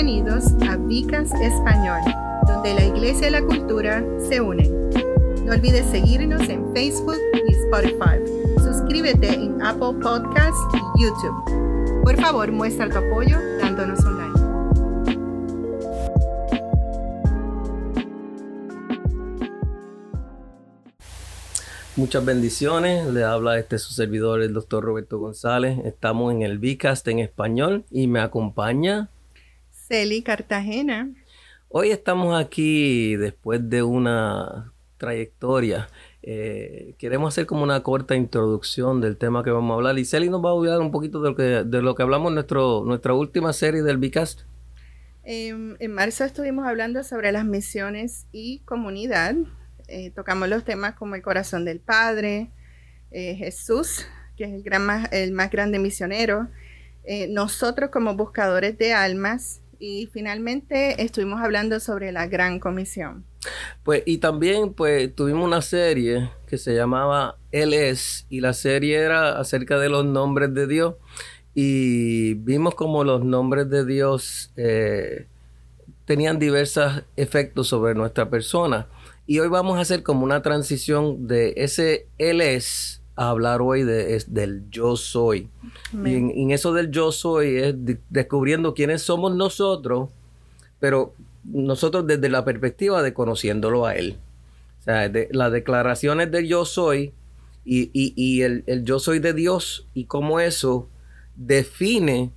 Bienvenidos a Vicas Español, donde la iglesia y la cultura se unen. No olvides seguirnos en Facebook y Spotify. Suscríbete en Apple Podcasts y YouTube. Por favor, muestra tu apoyo dándonos un like. Muchas bendiciones. Le habla este su servidor, el doctor Roberto González. Estamos en el Vicast en español y me acompaña Celi Cartagena. Hoy estamos aquí después de una trayectoria. Eh, queremos hacer como una corta introducción del tema que vamos a hablar y Celi nos va a hablar un poquito de lo que, de lo que hablamos en nuestro, nuestra última serie del Vicast. Em, en marzo estuvimos hablando sobre las misiones y comunidad. Eh, tocamos los temas como el corazón del Padre, eh, Jesús, que es el, gran más, el más grande misionero, nosotros como buscadores de almas y finalmente estuvimos hablando sobre la gran comisión. Pues y también pues tuvimos una serie que se llamaba Él es y la serie era acerca de los nombres de Dios y vimos como los nombres de Dios eh, tenían diversos efectos sobre nuestra persona y hoy vamos a hacer como una transición de ese Él es a hablar hoy de, es del yo soy. Y en, eso del yo soy es descubriendo quiénes somos nosotros, pero nosotros desde la perspectiva de conociéndolo a Él. O sea, de, las declaraciones del yo soy y, el, el, yo soy de Dios y cómo eso define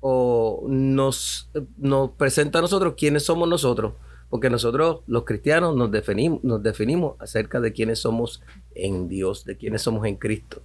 o nos, nos presenta a nosotros quiénes somos nosotros porque nosotros los cristianos nos definimos, nos definimos acerca de quiénes somos en Dios, de quiénes somos en Cristo.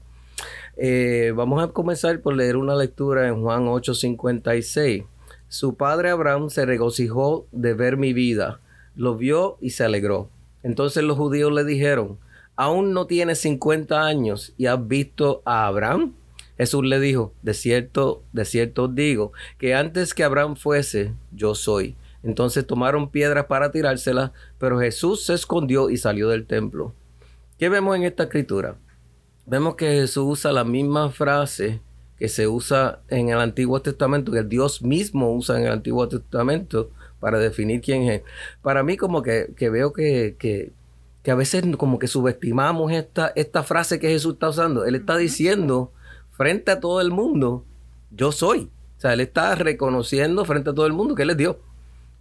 Eh, vamos a comenzar por leer una lectura en Juan 8:56. Su padre Abraham se regocijó de ver mi vida, lo vio y se alegró. Entonces los judíos le dijeron, aún no tienes 50 años y has visto a Abraham. Jesús le dijo, de cierto, de cierto os digo, que antes que Abraham fuese, yo soy. Entonces tomaron piedras para tirárselas, pero Jesús se escondió y salió del templo. ¿Qué vemos en esta escritura? Vemos que Jesús usa la misma frase que se usa en el Antiguo Testamento, que Dios mismo usa en el Antiguo Testamento para definir quién es. Para mí como que, veo que, que, a veces como que subestimamos esta, esta frase que Jesús está usando. Él está diciendo frente a todo el mundo, yo soy. O sea, él está reconociendo frente a todo el mundo que él es Dios.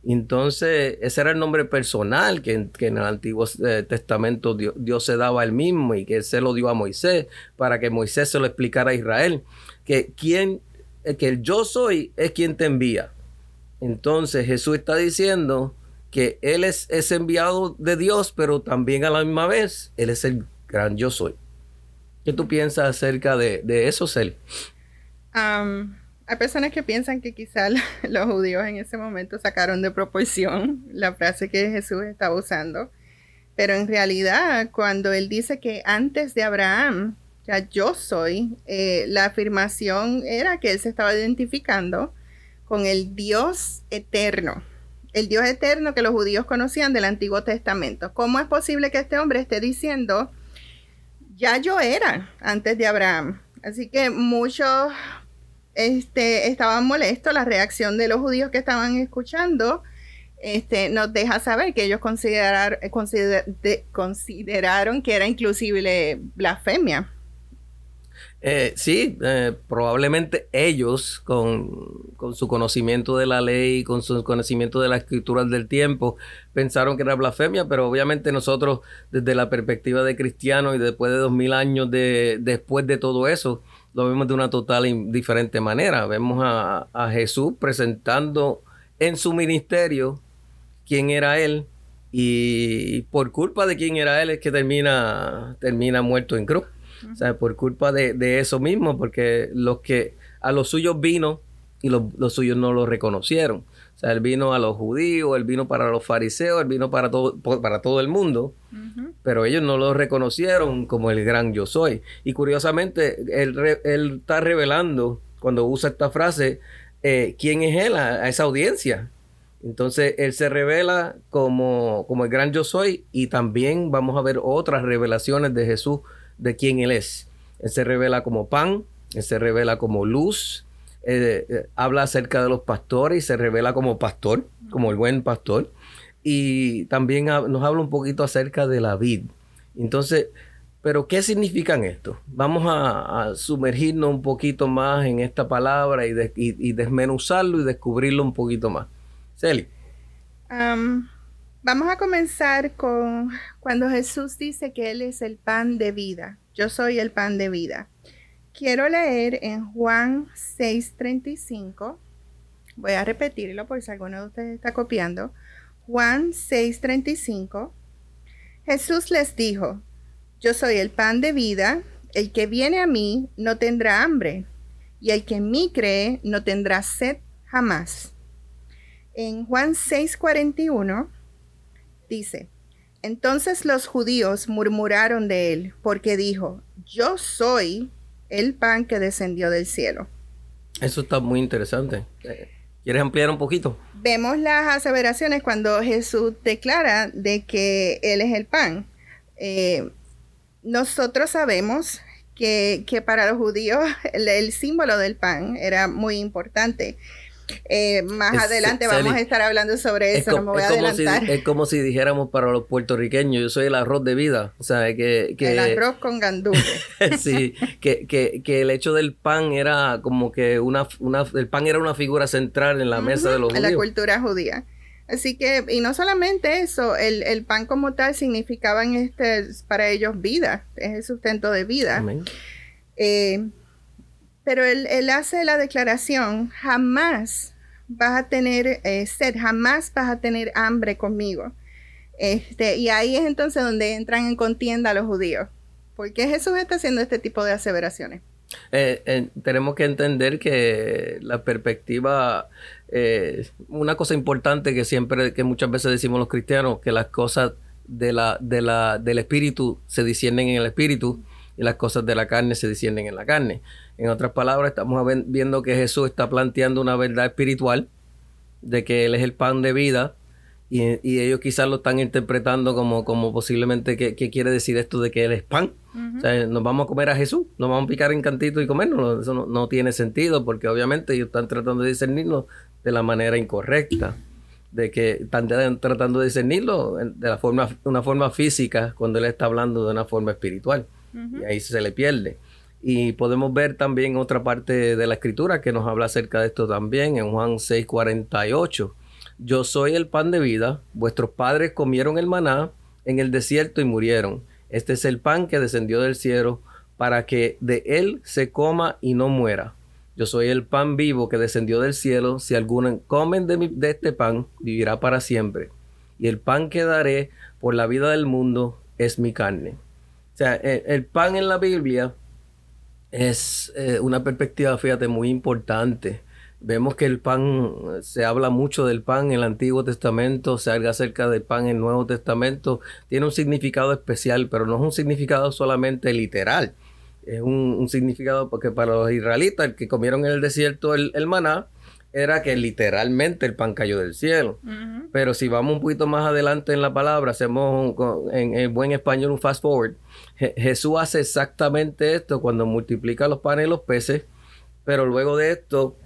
Entonces, ese era el nombre personal que, en el Antiguo eh, Testamento Dios, se daba él mismo y que se lo dio a Moisés para que Moisés se lo explicara a Israel. Que quien, eh, que el yo soy es quien te envía. Entonces Jesús está diciendo que Él es, es enviado de Dios, pero también a la misma vez Él es el gran yo soy. ¿Qué tú piensas acerca de, de eso, Cel? Hay personas que piensan que quizá los judíos en ese momento sacaron de proporción la frase que Jesús estaba usando, pero en realidad cuando él dice que antes de Abraham, ya yo soy, eh, la afirmación era que él se estaba identificando con el Dios eterno, el Dios eterno que los judíos conocían del Antiguo Testamento. ¿Cómo es posible que este hombre esté diciendo, ya yo era antes de Abraham? Así que muchos este, estaban molestos, la reacción de los judíos que estaban escuchando este, nos deja saber que ellos considerar, consideraron que era inclusive blasfemia. Eh, sí, eh, probablemente ellos, con, su conocimiento de la ley, con su conocimiento de las escrituras del tiempo, pensaron que era blasfemia, pero obviamente nosotros, desde la perspectiva de cristianos y después de dos mil años de, después de todo eso, lo vemos de una total diferente manera. Vemos a, Jesús presentando en su ministerio quién era él y por culpa de quién era él es que termina, termina muerto en cruz. O sea, por culpa de, eso mismo, porque los que a los suyos vino y los, los suyos no lo reconocieron. Sea, él vino a los judíos, él vino para los fariseos, él vino para todo, para todo el mundo, pero ellos no lo reconocieron como el gran yo soy. Y curiosamente, él, él está revelando, cuando usa esta frase, eh, quién es él a, esa audiencia. Entonces, él se revela como, como el gran yo soy y también vamos a ver otras revelaciones de Jesús de quién él es. Él se revela como pan, él se revela como luz, eh, eh, habla acerca de los pastores y se revela como pastor, como el buen pastor. Y también nos habla un poquito acerca de la vid. Entonces, pero ¿qué significan esto? Vamos a, sumergirnos un poquito más en esta palabra y, y, desmenuzarlo y descubrirlo un poquito más. Celi. vamos a comenzar con cuando Jesús dice que Él es el pan de vida. Yo soy el pan de vida. Quiero leer en Juan 6:35. Voy a repetirlo por si alguno de ustedes está copiando. Juan 6:35. Jesús les dijo, yo soy el pan de vida, el que viene a mí no tendrá hambre, y el que en mí cree no tendrá sed jamás. En Juan 6:41 dice, entonces los judíos murmuraron de él, porque dijo, yo soy el pan que descendió del cielo. Eso está muy interesante. ¿Quieres ampliar un poquito? Vemos las aseveraciones cuando Jesús declara de que Él es el pan. Eh, nosotros sabemos que, para los judíos el, símbolo del pan era muy importante. Eh, más adelante vamos a estar hablando sobre eso, no me voy a adelantar. es como si dijéramos para los puertorriqueños, yo soy el arroz de vida, o sea, que... el arroz con gandú. sí, que, que, el hecho del pan era como que una, una, el pan era una figura central en la mesa de los judíos. En la cultura judía. Así que, y no solamente eso, el, pan como tal significaba este, para ellos vida, es el sustento de vida. Eh, pero él, hace la declaración, jamás vas a tener eh, sed, jamás vas a tener hambre conmigo. Este, y ahí es entonces donde entran en contienda los judíos. ¿Por qué Jesús está haciendo este tipo de aseveraciones? Eh, tenemos que entender que la perspectiva eh, una cosa importante que siempre, que muchas veces decimos los cristianos, que las cosas de la, de la, del espíritu se disciernen en el espíritu y las cosas de la carne se disciernen en la carne. En otras palabras, estamos viendo que Jesús está planteando una verdad espiritual de que Él es el pan de vida y, ellos quizás lo están interpretando como, como posiblemente que, quiere decir esto de que Él es pan. O sea, nos vamos a comer a Jesús, nos vamos a picar en cantito y comernos. Eso no, no, tiene sentido porque obviamente ellos están tratando de discernirlo de la manera incorrecta, de que están tratando de discernirlo de la forma, una forma física cuando él está hablando de una forma espiritual. Y ahí se le pierde. Y podemos ver también otra parte de la escritura que nos habla acerca de esto también en Juan 6:48. Yo soy el pan de vida, vuestros padres comieron el maná en el desierto y murieron. Este es el pan que descendió del cielo para que de él se coma y no muera. Yo soy el pan vivo que descendió del cielo. Si alguno comen de, de este pan, vivirá para siempre. Y el pan que daré por la vida del mundo es mi carne. O sea, el, pan en la Biblia es eh, una perspectiva, fíjate, muy importante. Vemos que el pan, se habla mucho del pan en el Antiguo Testamento, se habla acerca del pan en el Nuevo Testamento. Tiene un significado especial, pero no es un significado solamente literal es un, significado porque para los israelitas, el que comieron en el desierto el, maná, era que literalmente el pan cayó del cielo. Pero si vamos un poquito más adelante en la palabra, hacemos en, buen español un fast forward. Jesús hace exactamente esto cuando multiplica los panes y los peces, pero luego de esto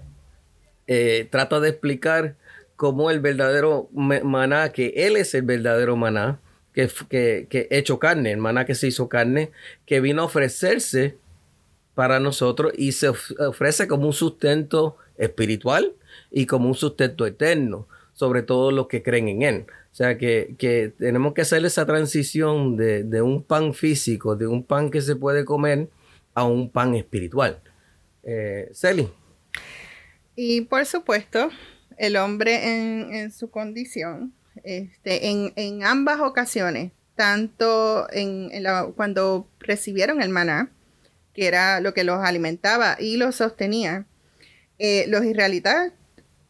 eh, trata de explicar cómo el verdadero maná, que Él es el verdadero maná, que, que, hecho carne, hermana que se hizo carne, que vino a ofrecerse para nosotros y se ofrece como un sustento espiritual y como un sustento eterno, sobre todo los que creen en Él. O sea que, tenemos que hacer esa transición de, un pan físico, de un pan que se puede comer, a un pan espiritual. Eh, Celi. Y por supuesto, el hombre en, en su condición este, en, ambas ocasiones, tanto en, cuando recibieron el maná, que era lo que los alimentaba y los sostenía, eh, los israelitas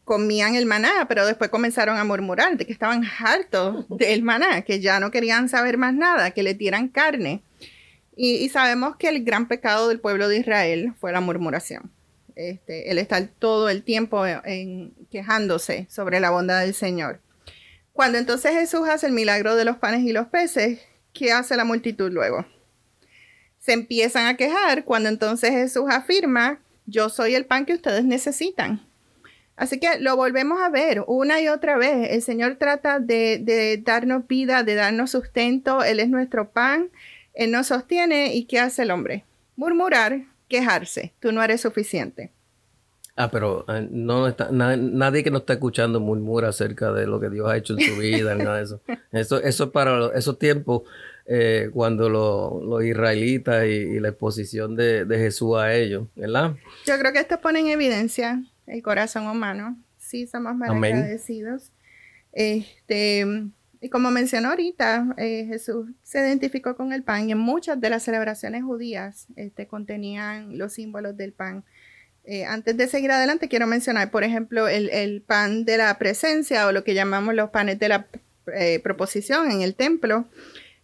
comían el maná, pero después comenzaron a murmurar de que estaban hartos del maná, que ya no querían saber más nada, que le tiran carne. Y, sabemos que el gran pecado del pueblo de Israel fue la murmuración. Este, el estar todo el tiempo quejándose sobre la bondad del Señor. Cuando entonces Jesús hace el milagro de los panes y los peces, ¿qué hace la multitud luego? Se empiezan a quejar cuando entonces Jesús afirma yo soy el pan que ustedes necesitan. Así que lo volvemos a ver una y otra vez. El Señor trata de, de, darnos vida, de darnos sustento. Él es nuestro pan. Él nos sostiene. ¿Y qué hace el hombre? Murmurar, quejarse. Tú no eres suficiente. Ah, pero eh, no está, nadie que nos está escuchando murmura acerca de lo que Dios ha hecho en su vida, nada de eso. Eso, eso para esos tiempos, eh, cuando los israelitas y, la exposición de, Jesús a ellos, ¿verdad? Yo creo que esto pone en evidencia el corazón humano. Sí, somos más agradecidos. Este, y como mencionó ahorita, eh, Jesús se identificó con el pan y en muchas de las celebraciones judías este, contenían los símbolos del pan. Eh, antes de seguir adelante, quiero mencionar, por ejemplo, el, pan de la presencia o lo que llamamos los panes de la eh, proposición en el templo.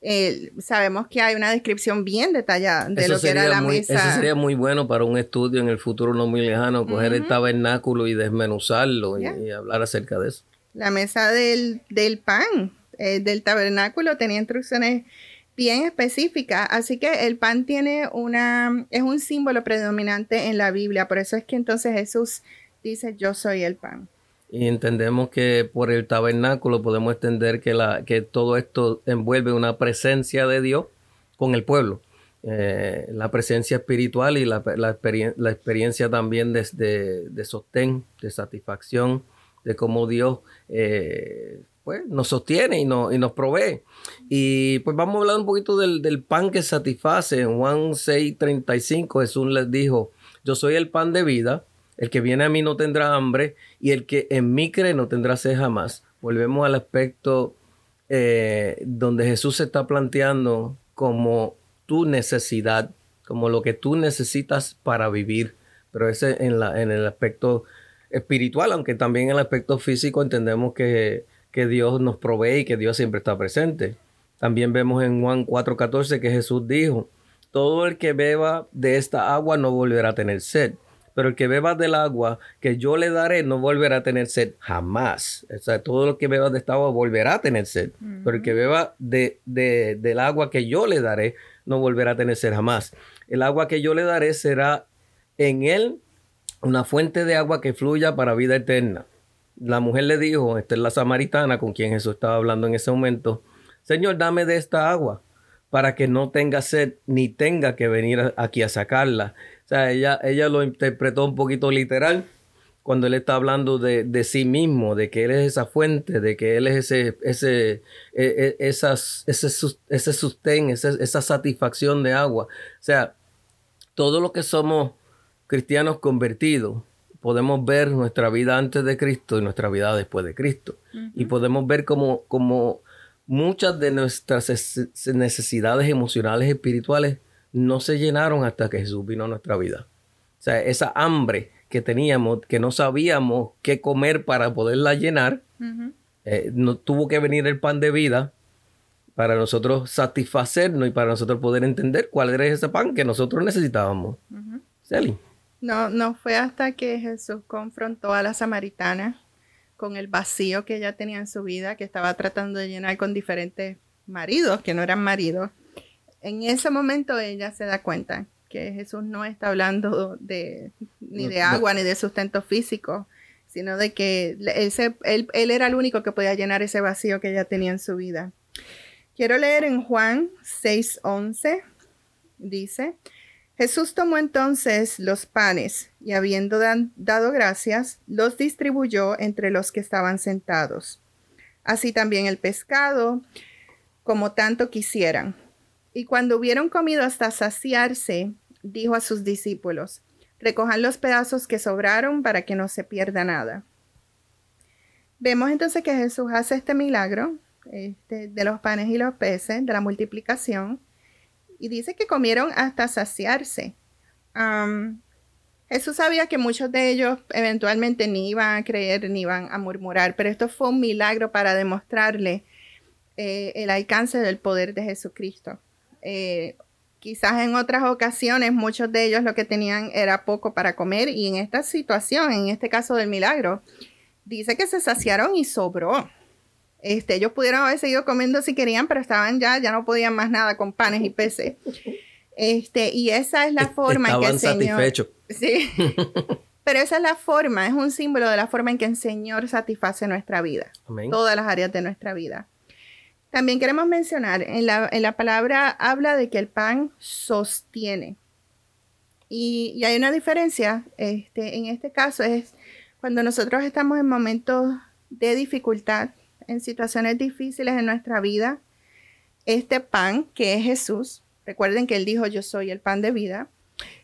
Eh, sabemos que hay una descripción bien detallada de lo que era la mesa. Eso sería muy bueno para un estudio en el futuro no muy lejano, coger el tabernáculo y desmenuzarlo y, hablar acerca de eso. La mesa del, del pan del tabernáculo tenía instrucciones bien específica. Así que el pan tiene una, es un símbolo predominante en la Biblia. Por eso es que entonces Jesús dice, yo soy el pan. Y entendemos que por el tabernáculo podemos entender que, la, que todo esto envuelve una presencia de Dios con el pueblo. Eh, la presencia espiritual y la, la, experiencia también de, de, sostén, de satisfacción, de cómo Dios eh, pues, nos sostiene y, y nos provee. Y pues vamos a hablar un poquito del, pan que satisface. En Juan 6:35 Jesús les dijo, yo soy el pan de vida, el que viene a mí no tendrá hambre y el que en mí cree no tendrá sed jamás. Volvemos al aspecto eh, donde Jesús se está planteando como tu necesidad, como lo que tú necesitas para vivir. Pero ese en, la, en el aspecto espiritual, aunque también en el aspecto físico entendemos que que Dios nos provee y que Dios siempre está presente. También vemos en Juan 4:14 que Jesús dijo, todo el que beba de esta agua no volverá a tener sed, pero el que beba del agua que yo le daré no volverá a tener sed jamás. O sea, todo el que beba de esta agua volverá a tener sed, pero el que beba de, del agua que yo le daré no volverá a tener sed jamás. El agua que yo le daré será en él una fuente de agua que fluya para vida eterna la mujer le dijo, esta es la samaritana con quien Jesús estaba hablando en ese momento, Señor, dame de esta agua para que no tenga sed ni tenga que venir aquí a sacarla. O sea, ella, ella lo interpretó un poquito literal cuando él está hablando de, sí mismo, de que él es esa fuente, de que él es ese, ese, e, e, esas, ese, ese sustén, esa satisfacción de agua. O sea, todo lo que somos cristianos convertidos, podemos ver nuestra vida antes de Cristo y nuestra vida después de Cristo. Y podemos ver como, como muchas de nuestras necesidades emocionales y espirituales no se llenaron hasta que Jesús vino a nuestra vida. O sea, esa hambre que teníamos, que no sabíamos qué comer para poderla llenar, eh, no, tuvo que venir el pan de vida para nosotros satisfacernos y para nosotros poder entender cuál era ese pan que nosotros necesitábamos. Uh no, no fue hasta que Jesús confrontó a la samaritana con el vacío que ella tenía en su vida, que estaba tratando de llenar con diferentes maridos que no eran maridos. En ese momento ella se da cuenta que Jesús no está hablando de, ni de agua ni de sustento físico, sino de que él, él era el único que podía llenar ese vacío que ella tenía en su vida. Quiero leer en Juan 6:11, dice, Jesús tomó entonces los panes y habiendo dado gracias, los distribuyó entre los que estaban sentados. Así también el pescado, como tanto quisieran. Y cuando hubieron comido hasta saciarse, dijo a sus discípulos, recojan los pedazos que sobraron para que no se pierda nada. Vemos entonces que Jesús hace este milagro este, de los panes y los peces, de la multiplicación, y dice que comieron hasta saciarse. Jesús sabía que muchos de ellos eventualmente ni iban a creer ni iban a murmurar, pero esto fue un milagro para demostrarle eh, el alcance del poder de Jesucristo. Eh, quizás en otras ocasiones muchos de ellos lo que tenían era poco para comer y en esta situación, en este caso del milagro, dice que se saciaron y sobró. Este, ellos pudieron haber seguido comiendo si querían, pero estaban ya, ya no podían más nada con panes y peces. Este, y esa es la forma en que el Señor... Sí. Pero esa es la forma, es un símbolo de la forma en que el Señor satisface nuestra vida. Todas las áreas de nuestra vida. También queremos mencionar, en la, palabra habla de que el pan sostiene. Y, hay una diferencia, este, en este caso es cuando nosotros estamos en momentos de dificultad, en situaciones difíciles en nuestra vida, este pan que es Jesús, recuerden que él dijo yo soy el pan de vida,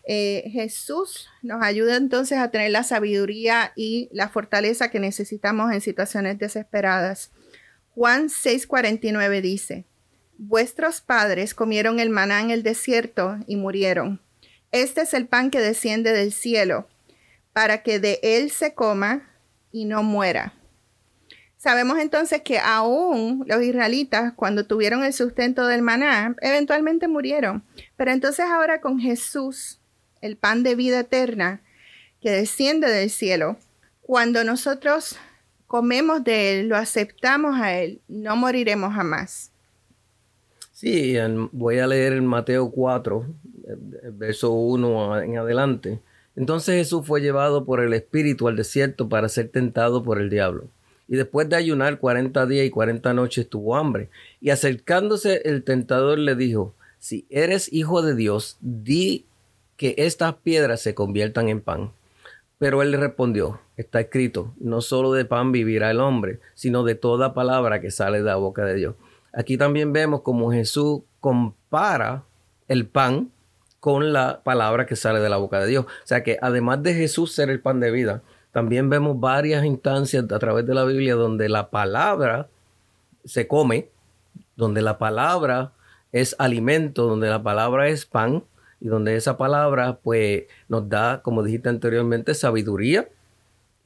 eh, Jesús nos ayuda entonces a tener la sabiduría y la fortaleza que necesitamos en situaciones desesperadas. Juan 6:49 dice, Vuestros padres comieron el maná en el desierto y murieron. Este es el pan que desciende del cielo, para que de él se coma y no muera. Sabemos entonces que aún los israelitas, cuando tuvieron el sustento del maná, eventualmente murieron. Pero entonces ahora con Jesús, el pan de vida eterna que desciende del cielo, cuando nosotros comemos de él, lo aceptamos a él, no moriremos jamás. Sí, voy a leer en Mateo 4, verso 1 en adelante. Entonces Jesús fue llevado por el Espíritu al desierto para ser tentado por el diablo. Y después de ayunar cuarenta días y cuarenta noches tuvo hambre. Y acercándose el tentador le dijo, si eres hijo de Dios, di que estas piedras se conviertan en pan. Pero él le respondió, está escrito, no solo de pan vivirá el hombre, sino de toda palabra que sale de la boca de Dios. Aquí también vemos como Jesús compara el pan con la palabra que sale de la boca de Dios. O sea que además de Jesús ser el pan de vida, también vemos varias instancias a través de la Biblia donde la palabra se come, donde la palabra es alimento, donde la palabra es pan y donde esa palabra pues nos da, como dijiste anteriormente, sabiduría,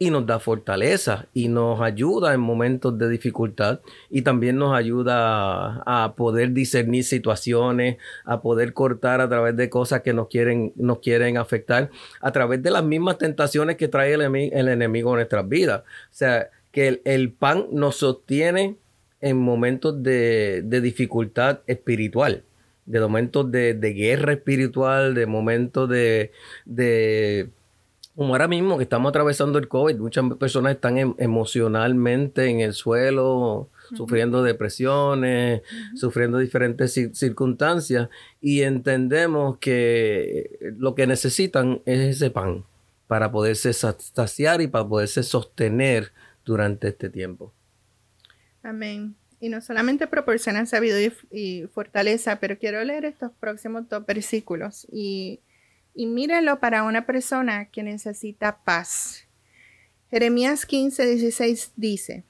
y nos da fortaleza y nos ayuda en momentos de dificultad y también nos ayuda a, poder discernir situaciones, a poder cortar a través de cosas que nos quieren, nos quieren afectar, a través de las mismas tentaciones que trae el, el enemigo en nuestras vidas. O sea, que el, pan nos sostiene en momentos de, dificultad espiritual de momentos de, guerra espiritual, de momentos de, como ahora mismo que estamos atravesando el COVID, muchas personas están em, emocionalmente en el suelo, sufriendo depresiones, sufriendo diferentes circunstancias y entendemos que lo que necesitan es ese pan para poderse saciar y para poderse sostener durante este tiempo. Amén. Y no solamente proporcionan sabiduría y fortaleza, pero quiero leer estos próximos dos versículos y y mírenlo para una persona que necesita paz. Jeremías 15, 16 dice,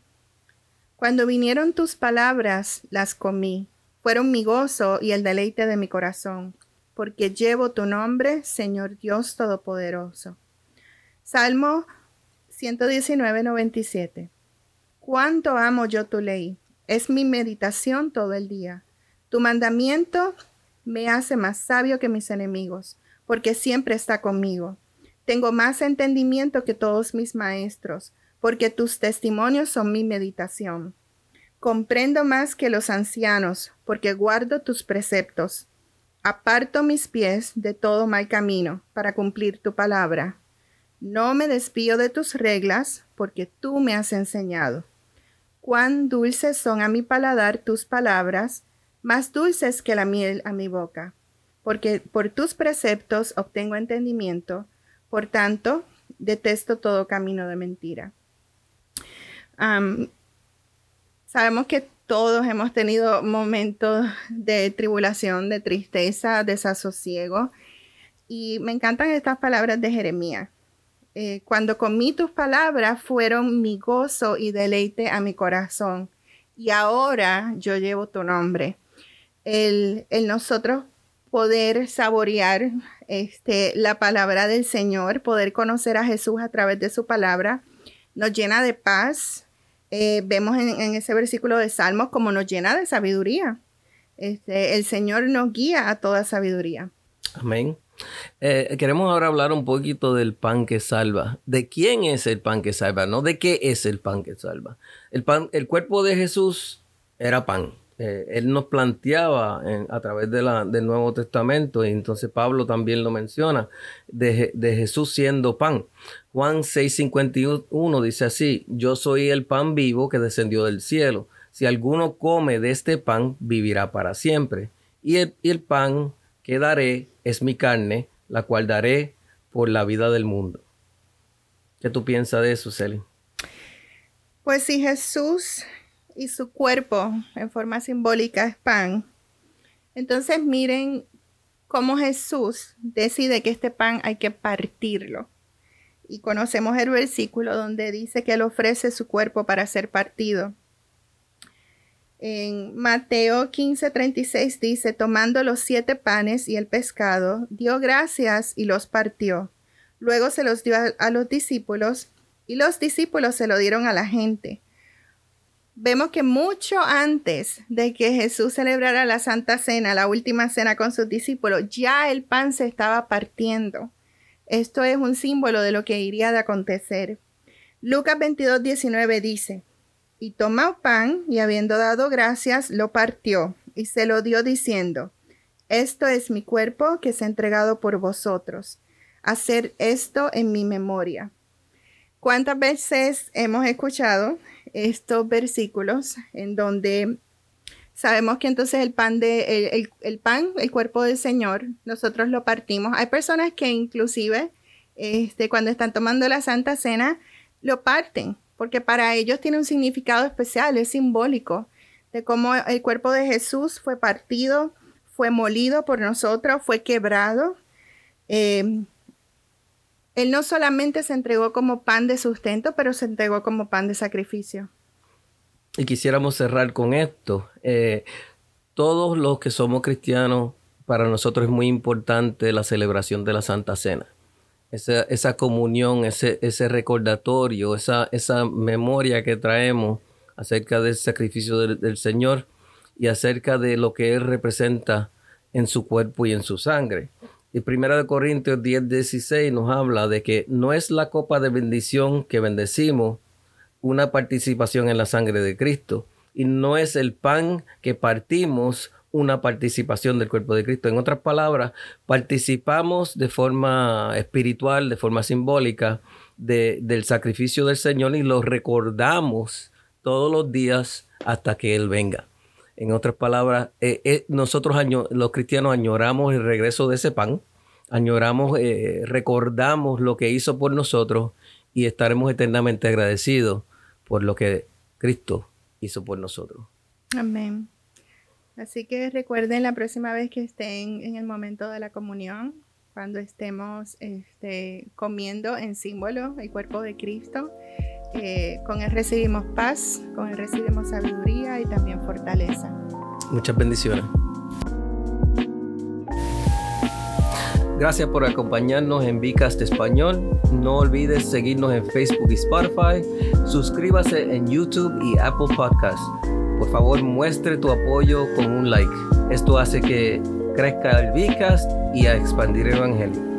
Cuando vinieron tus palabras, las comí, fueron mi gozo y el deleite de mi corazón, porque llevo tu nombre, Señor Dios Todopoderoso. Salmo 119, 97. Cuánto amo yo tu ley, es mi meditación todo el día. Tu mandamiento me hace más sabio que mis enemigos porque siempre está conmigo. Tengo más entendimiento que todos mis maestros, porque tus testimonios son mi meditación. Comprendo más que los ancianos, porque guardo tus preceptos. Aparto mis pies de todo mal camino para cumplir tu palabra. No me desvío de tus reglas, porque tú me has enseñado. Cuán dulces son a mi paladar tus palabras, más dulces que la miel a mi boca porque por tus preceptos obtengo entendimiento, por tanto, detesto todo camino de mentira. sabemos que todos hemos tenido momentos de tribulación, de tristeza, desasosiego, y me encantan estas palabras de Jeremías. Eh, cuando comí tus palabras fueron mi gozo y deleite a mi corazón, y ahora yo llevo tu nombre. El, el nosotros poder saborear este, la palabra del Señor, poder conocer a Jesús a través de su palabra, nos llena de paz. Eh, vemos en, ese versículo de Salmos como nos llena de sabiduría. Este, el Señor nos guía a toda sabiduría. Amén. Eh, queremos ahora hablar un poquito del pan que salva. ¿De quién es el pan que salva? No de qué es el pan que salva. El, pan, el cuerpo de Jesús era pan eh, él nos planteaba a través de la, del Nuevo Testamento, y entonces Pablo también lo menciona, de, de Jesús siendo pan. Juan 6:51 dice así, yo soy el pan vivo que descendió del cielo. Si alguno come de este pan, vivirá para siempre. Y el, y el pan que daré es mi carne, la cual daré por la vida del mundo. ¿Qué tú piensas de eso, Celine? Pues si Jesús y su cuerpo en forma simbólica es pan, entonces miren cómo Jesús decide que este pan hay que partirlo. Y conocemos el versículo donde dice que él ofrece su cuerpo para ser partido. En Mateo 15:36 dice, tomando los siete panes y el pescado, dio gracias y los partió. Luego se los dio a los discípulos y los discípulos se lo dieron a la gente vemos que mucho antes de que Jesús celebrara la Santa Cena, la última cena con sus discípulos, ya el pan se estaba partiendo. Esto es un símbolo de lo que iría de acontecer. Lucas 22, 19 dice, y tomó pan y habiendo dado gracias, lo partió y se lo dio diciendo, esto es mi cuerpo que es entregado por vosotros. Hacer esto en mi memoria. ¿Cuántas veces hemos escuchado estos versículos en donde sabemos que entonces el pan de el, pan, el cuerpo del Señor, nosotros lo partimos. Hay personas que inclusive este, cuando están tomando la Santa Cena lo parten, porque para ellos tiene un significado especial, es simbólico de cómo el cuerpo de Jesús fue partido, fue molido por nosotros, fue quebrado. Eh, él no solamente se entregó como pan de sustento, pero se entregó como pan de sacrificio. Y quisiéramos cerrar con esto. Eh, todos los que somos cristianos, para nosotros es muy importante la celebración de la Santa Cena. Esa, comunión, ese, ese recordatorio, esa, esa memoria que traemos acerca del sacrificio del Señor y acerca de lo que Él representa en su cuerpo y en su sangre. Y Primera de Corintios 10, 16 nos habla de que no es la copa de bendición que bendecimos una participación en la sangre de Cristo y no es el pan que partimos una participación del cuerpo de Cristo. En otras palabras, participamos de forma espiritual, de forma simbólica del sacrificio del Señor y lo recordamos todos los días hasta que Él venga. En otras palabras, eh, eh, nosotros los cristianos añoramos el regreso de ese pan, añoramos, eh, recordamos lo que hizo por nosotros y estaremos eternamente agradecidos por lo que Cristo hizo por nosotros. Amén. Así que recuerden la próxima vez que estén en el momento de la comunión, cuando estemos este, comiendo en símbolo el cuerpo de Cristo, eh, con Él recibimos paz, con Él recibimos sabiduría y también fortaleza. Muchas bendiciones. Gracias por acompañarnos en Vicast Español. No olvides seguirnos en Facebook y Spotify. Suscríbase en YouTube y Apple Podcasts. Por favor, muestre tu apoyo con un like. Esto hace que crezca el Vicast y a expandir el Evangelio.